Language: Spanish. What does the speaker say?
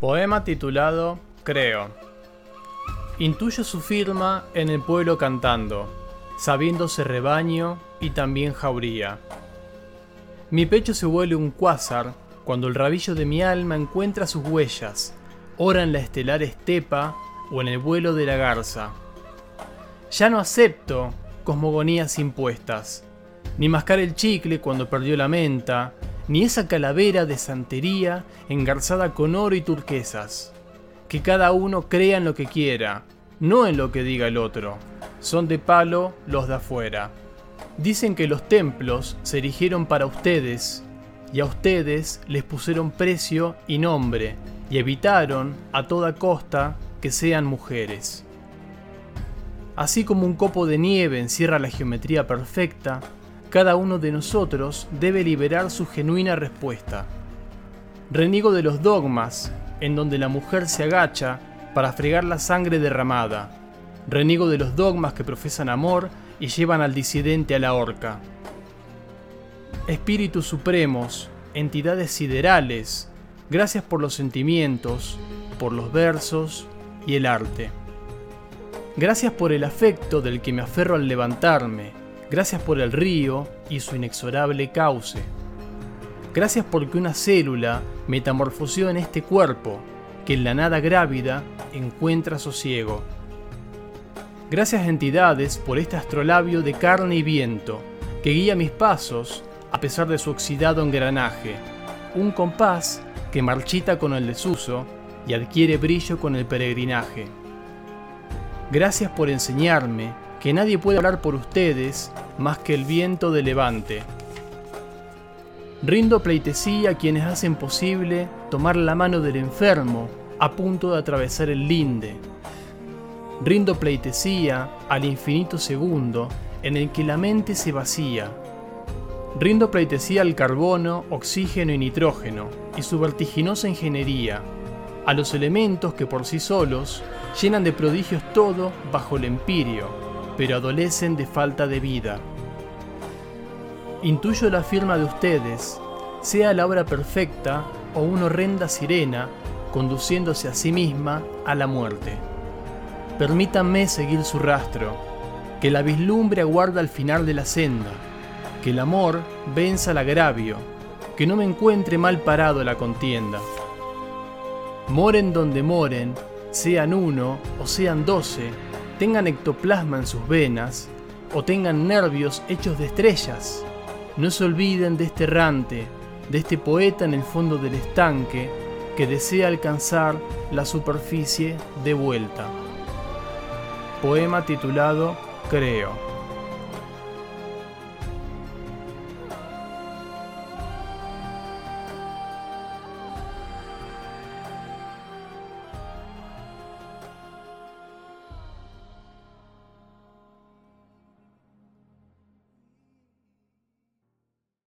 Poema titulado Creo. Intuyo su firma en el pueblo cantando, sabiéndose rebaño y también jauría. Mi pecho se vuelve un cuásar cuando el rabillo de mi alma encuentra sus huellas, ora en la estelar estepa o en el vuelo de la garza. Ya no acepto cosmogonías impuestas, ni mascar el chicle cuando perdió la menta, ni esa calavera de santería engarzada con oro y turquesas. Que cada uno crea en lo que quiera, no en lo que diga el otro. Son de palo los de afuera. Dicen que los templos se erigieron para ustedes, y a ustedes les pusieron precio y nombre, y evitaron a toda costa que sean mujeres. Así como un copo de nieve encierra la geometría perfecta, cada uno de nosotros debe liberar su genuina respuesta. Reniego de los dogmas, en donde la mujer se agacha para fregar la sangre derramada. Reniego de los dogmas que profesan amor y llevan al disidente a la horca. Espíritus supremos, entidades siderales, gracias por los sentimientos, por los versos y el arte. Gracias por el afecto del que me aferro al levantarme, Gracias por el río y su inexorable cauce. Gracias porque una célula metamorfoseó en este cuerpo que en la nada grávida encuentra sosiego. Gracias entidades por este astrolabio de carne y viento que guía mis pasos a pesar de su oxidado engranaje. Un compás que marchita con el desuso y adquiere brillo con el peregrinaje. Gracias por enseñarme que nadie puede hablar por ustedes más que el viento de levante. Rindo pleitesía a quienes hacen posible tomar la mano del enfermo a punto de atravesar el linde. Rindo pleitesía al infinito segundo en el que la mente se vacía. Rindo pleitesía al carbono, oxígeno y nitrógeno y su vertiginosa ingeniería, a los elementos que por sí solos llenan de prodigios todo bajo el empirio pero adolecen de falta de vida. Intuyo la firma de ustedes, sea la obra perfecta o una horrenda sirena conduciéndose a sí misma a la muerte. Permítanme seguir su rastro, que la vislumbre aguarda al final de la senda, que el amor venza el agravio, que no me encuentre mal parado la contienda. Moren donde moren, sean uno o sean doce, tengan ectoplasma en sus venas o tengan nervios hechos de estrellas. No se olviden de este errante, de este poeta en el fondo del estanque que desea alcanzar la superficie de vuelta. Poema titulado Creo.